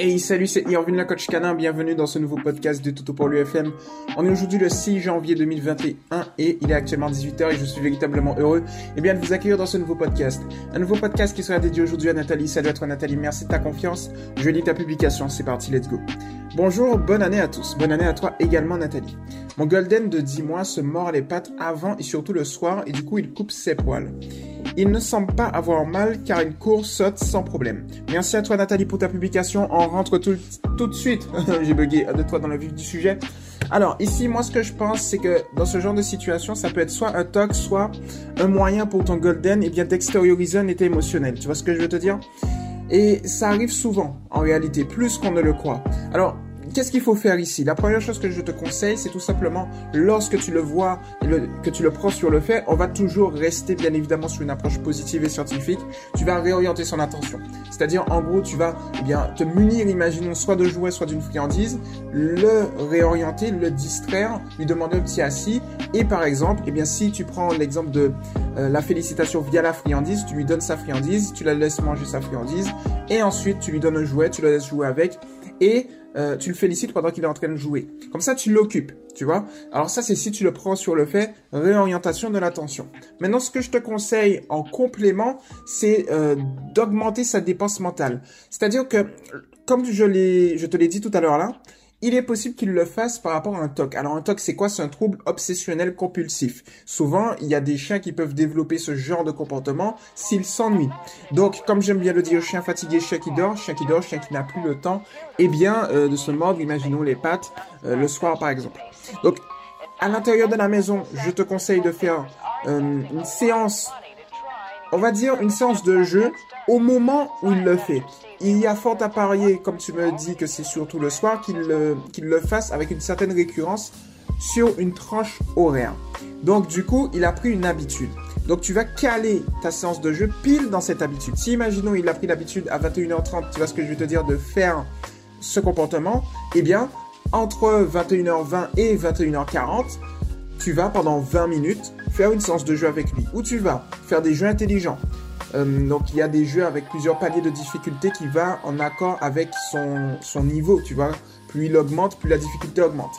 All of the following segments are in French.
Hey, salut, c'est Irvin la coach canin. Bienvenue dans ce nouveau podcast de Toto pour l'UFM. On est aujourd'hui le 6 janvier 2021 et il est actuellement 18h et je suis véritablement heureux eh bien, de vous accueillir dans ce nouveau podcast. Un nouveau podcast qui sera dédié aujourd'hui à Nathalie. Salut à toi Nathalie, merci de ta confiance. Je lis ta publication, c'est parti, let's go. Bonjour, bonne année à tous. Bonne année à toi également Nathalie. Mon golden de 10 mois se mord les pattes avant et surtout le soir et du coup il coupe ses poils. Il ne semble pas avoir mal car il court, saute sans problème. Merci à toi Nathalie pour ta publication. On rentre tout, tout de suite. J'ai bugué de toi dans le vif du sujet. Alors ici, moi ce que je pense, c'est que dans ce genre de situation, ça peut être soit un toc, soit un moyen pour ton golden et eh bien d'extérioriser un état émotionnel. Tu vois ce que je veux te dire? Et ça arrive souvent en réalité, plus qu'on ne le croit. Alors Qu'est-ce qu'il faut faire ici? La première chose que je te conseille, c'est tout simplement, lorsque tu le vois, que tu le prends sur le fait, on va toujours rester bien évidemment sur une approche positive et scientifique. Tu vas réorienter son attention. C'est-à-dire, en gros, tu vas eh bien te munir, imaginons, soit de jouets, soit d'une friandise, le réorienter, le distraire, lui demander un petit assis. Et par exemple, eh bien, si tu prends l'exemple de euh, la félicitation via la friandise, tu lui donnes sa friandise, tu la laisses manger sa friandise, et ensuite tu lui donnes un jouet, tu le laisses jouer avec, et euh, tu le félicites pendant qu'il est en train de jouer. Comme ça, tu l'occupes, tu vois. Alors ça, c'est si tu le prends sur le fait, réorientation de l'attention. Maintenant, ce que je te conseille en complément, c'est euh, d'augmenter sa dépense mentale. C'est-à-dire que, comme je, je te l'ai dit tout à l'heure là, il est possible qu'il le fasse par rapport à un TOC. Alors un TOC, c'est quoi? C'est un trouble obsessionnel compulsif. Souvent, il y a des chiens qui peuvent développer ce genre de comportement s'ils s'ennuient. Donc, comme j'aime bien le dire, chien fatigué, chien qui dort, chien qui dort, chien qui n'a plus le temps, eh bien, euh, de se mordre, imaginons les pattes, euh, le soir par exemple. Donc, à l'intérieur de la maison, je te conseille de faire euh, une séance, on va dire une séance de jeu au moment où il le fait il y a fort à parier, comme tu me dis que c'est surtout le soir, qu'il le, le fasse avec une certaine récurrence sur une tranche horaire. Donc du coup, il a pris une habitude. Donc tu vas caler ta séance de jeu pile dans cette habitude. Si imaginons il a pris l'habitude à 21h30, tu vois ce que je vais te dire de faire ce comportement, eh bien entre 21h20 et 21h40, tu vas pendant 20 minutes faire une séance de jeu avec lui. Ou tu vas? Faire des jeux intelligents. Euh, donc il y a des jeux avec plusieurs paliers de difficulté qui va en accord avec son, son niveau, tu vois. Plus il augmente, plus la difficulté augmente.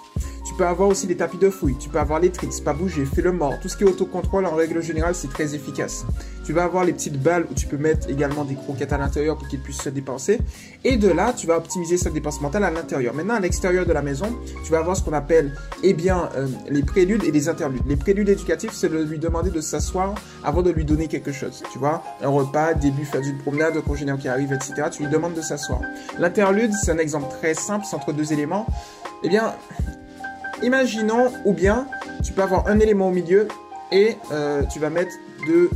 Peux avoir aussi des tapis de fouille, tu peux avoir les tricks, pas bouger, fais le mort. Tout ce qui est autocontrôle, en règle générale, c'est très efficace. Tu vas avoir les petites balles où tu peux mettre également des croquettes à l'intérieur pour qu'il puisse se dépenser. Et de là, tu vas optimiser sa dépense mentale à l'intérieur. Maintenant, à l'extérieur de la maison, tu vas avoir ce qu'on appelle, eh bien, euh, les préludes et les interludes. Les préludes éducatifs, c'est de lui demander de s'asseoir avant de lui donner quelque chose. Tu vois, un repas, début, faire une promenade, un congénère qui arrive, etc. Tu lui demandes de s'asseoir. L'interlude, c'est un exemple très simple, c'est entre deux éléments. Eh bien, Imaginons, ou bien, tu peux avoir un élément au milieu et euh, tu vas mettre deux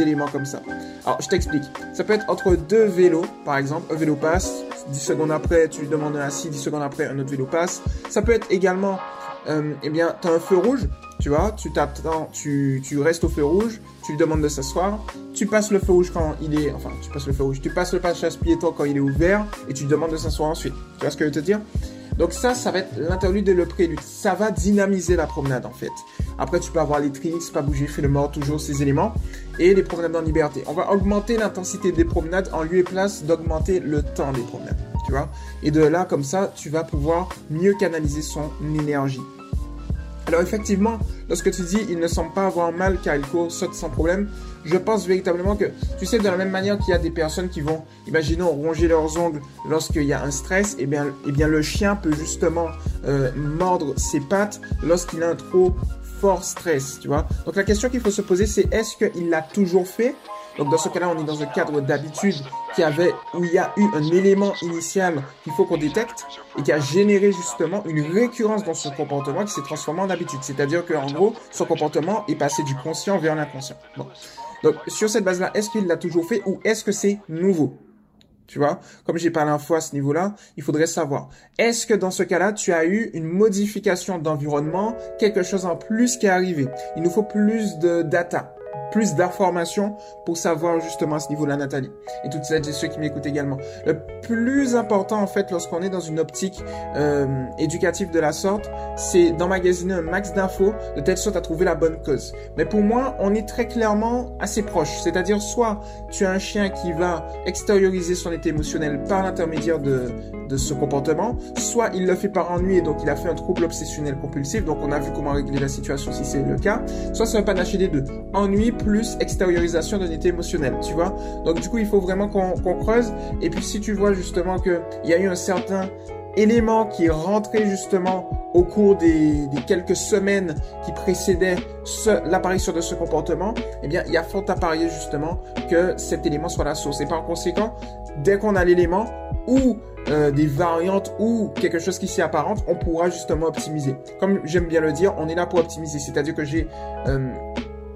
éléments comme ça. Alors, je t'explique. Ça peut être entre deux vélos, par exemple, un vélo passe, 10 secondes après, tu lui demandes un assis, 10 secondes après, un autre vélo passe. Ça peut être également, euh, eh bien, tu as un feu rouge, tu vois, tu t'attends, tu, tu restes au feu rouge, tu lui demandes de s'asseoir, tu passes le feu rouge quand il est, enfin, tu passes le feu rouge, tu passes le passage piéton quand il est ouvert et tu lui demandes de s'asseoir ensuite. Tu vois ce que je veux te dire? Donc ça, ça va être l'interlude et le prélude. Ça va dynamiser la promenade en fait. Après, tu peux avoir les tricks, pas bouger, fais le mort, toujours ces éléments. Et les promenades en liberté. On va augmenter l'intensité des promenades en lieu et place d'augmenter le temps des promenades. Tu vois Et de là, comme ça, tu vas pouvoir mieux canaliser son énergie. Alors effectivement, lorsque tu dis il ne semble pas avoir mal car il court, saute sans problème, je pense véritablement que, tu sais, de la même manière qu'il y a des personnes qui vont, imaginons, ronger leurs ongles lorsqu'il y a un stress, eh bien, eh bien le chien peut justement euh, mordre ses pattes lorsqu'il a un trop fort stress, tu vois. Donc la question qu'il faut se poser, c'est est-ce qu'il l'a toujours fait donc dans ce cas-là, on est dans un cadre d'habitude qui avait, où il y a eu un élément initial qu'il faut qu'on détecte et qui a généré justement une récurrence dans son comportement qui s'est transformé en habitude. C'est-à-dire qu'en gros, son comportement est passé du conscient vers l'inconscient. Donc sur cette base-là, est-ce qu'il l'a toujours fait ou est-ce que c'est nouveau? Tu vois, comme j'ai parlé un fois à ce niveau-là, il faudrait savoir. Est-ce que dans ce cas-là, tu as eu une modification d'environnement, quelque chose en plus qui est arrivé? Il nous faut plus de data plus d'informations pour savoir justement à ce niveau-là, Nathalie. Et toutes celles et ceux qui m'écoutent également. Le plus important, en fait, lorsqu'on est dans une optique euh, éducative de la sorte, c'est d'emmagasiner un max d'infos de telle sorte à trouver la bonne cause. Mais pour moi, on est très clairement assez proche. C'est-à-dire, soit tu as un chien qui va extérioriser son état émotionnel par l'intermédiaire de, de ce comportement, soit il le fait par ennui et donc il a fait un trouble obsessionnel compulsif, donc on a vu comment régler la situation si c'est le cas, soit c'est un panaché des deux. Ennui plus extériorisation d'un état émotionnel, tu vois. Donc du coup, il faut vraiment qu'on creuse. Et puis si tu vois justement qu'il y a eu un certain élément qui est rentré justement au cours des, quelques semaines qui précédaient l'apparition de ce comportement, eh bien, il y a fort à parier justement que cet élément soit la source. Et par conséquent, dès qu'on a l'élément ou euh, des variantes ou quelque chose qui s'y apparente, on pourra justement optimiser. Comme j'aime bien le dire, on est là pour optimiser. C'est-à-dire que j'ai euh,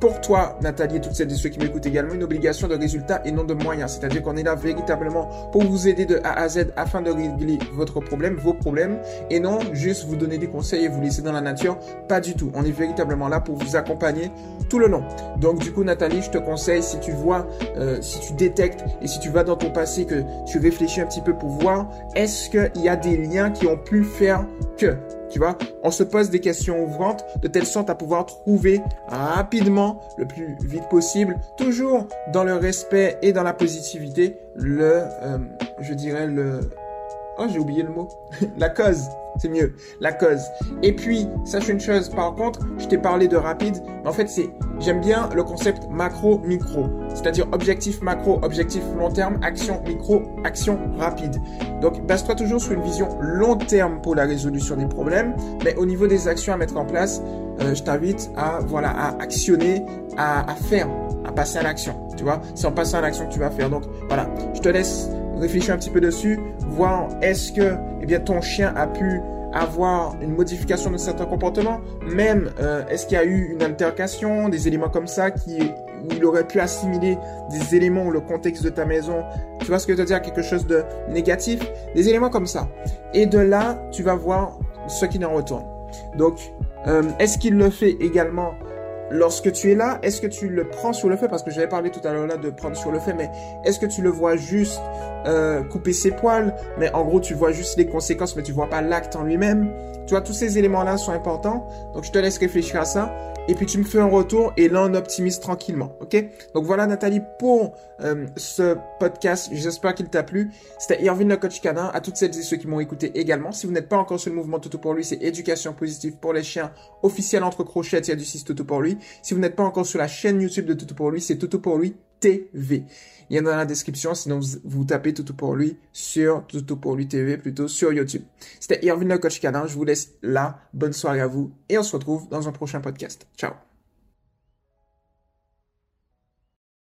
pour toi, Nathalie, et toutes celles et ceux qui m'écoutent également, une obligation de résultat et non de moyens. C'est-à-dire qu'on est là véritablement pour vous aider de A à Z afin de régler votre problème, vos problèmes, et non juste vous donner des conseils et vous laisser dans la nature. Pas du tout. On est véritablement là pour vous accompagner tout le long. Donc du coup, Nathalie, je te conseille, si tu vois, euh, si tu détectes et si tu vas dans ton passé, que tu réfléchis un petit peu pour voir, est-ce qu'il y a des liens qui ont pu faire que tu vois, on se pose des questions ouvrantes de telle sorte à pouvoir trouver rapidement, le plus vite possible, toujours dans le respect et dans la positivité, le, euh, je dirais le, oh j'ai oublié le mot, la cause c'est mieux, la cause. Et puis, sache une chose, par contre, je t'ai parlé de rapide, mais en fait, c'est, j'aime bien le concept macro-micro. C'est-à-dire objectif macro, objectif long terme, action micro, action rapide. Donc, base-toi toujours sur une vision long terme pour la résolution des problèmes, mais au niveau des actions à mettre en place, euh, je t'invite à, voilà, à actionner, à, à faire, à passer à l'action. Tu vois, c'est en passant à l'action que tu vas faire. Donc, voilà, je te laisse réfléchir un petit peu dessus, voir est-ce que eh bien, ton chien a pu avoir une modification de certains comportements, même euh, est-ce qu'il y a eu une altercation, des éléments comme ça qui où il aurait pu assimiler des éléments ou le contexte de ta maison, tu vois ce que je veux dire, quelque chose de négatif, des éléments comme ça. Et de là, tu vas voir ce qui en retourne. Donc, euh, est-ce qu'il le fait également lorsque tu es là, est-ce que tu le prends sur le fait Parce que j'avais parlé tout à l'heure là de prendre sur le fait, mais est-ce que tu le vois juste euh, couper ses poils? Mais en gros, tu vois juste les conséquences, mais tu vois pas l'acte en lui-même. Tu vois, tous ces éléments-là sont importants. Donc, je te laisse réfléchir à ça et puis tu me fais un retour et là on optimise tranquillement, ok? Donc voilà Nathalie pour euh, ce podcast, j'espère qu'il t'a plu. C'était Irvine le coach canin, à toutes celles et ceux qui m'ont écouté également. Si vous n'êtes pas encore sur le mouvement Toto pour lui, c'est éducation positive pour les chiens officiel entre crochets, il y a du 6 Toto pour lui. Si vous n'êtes pas encore sur la chaîne YouTube de Toto pour lui, c'est Toto pour lui TV. Il y en a dans la description, sinon vous, tapez Toto pour lui sur Toto pour lui TV, plutôt sur YouTube. C'était Irvine le coach canin, je vous laisse là, bonne soirée à vous et on se retrouve dans un prochain podcast. Ciao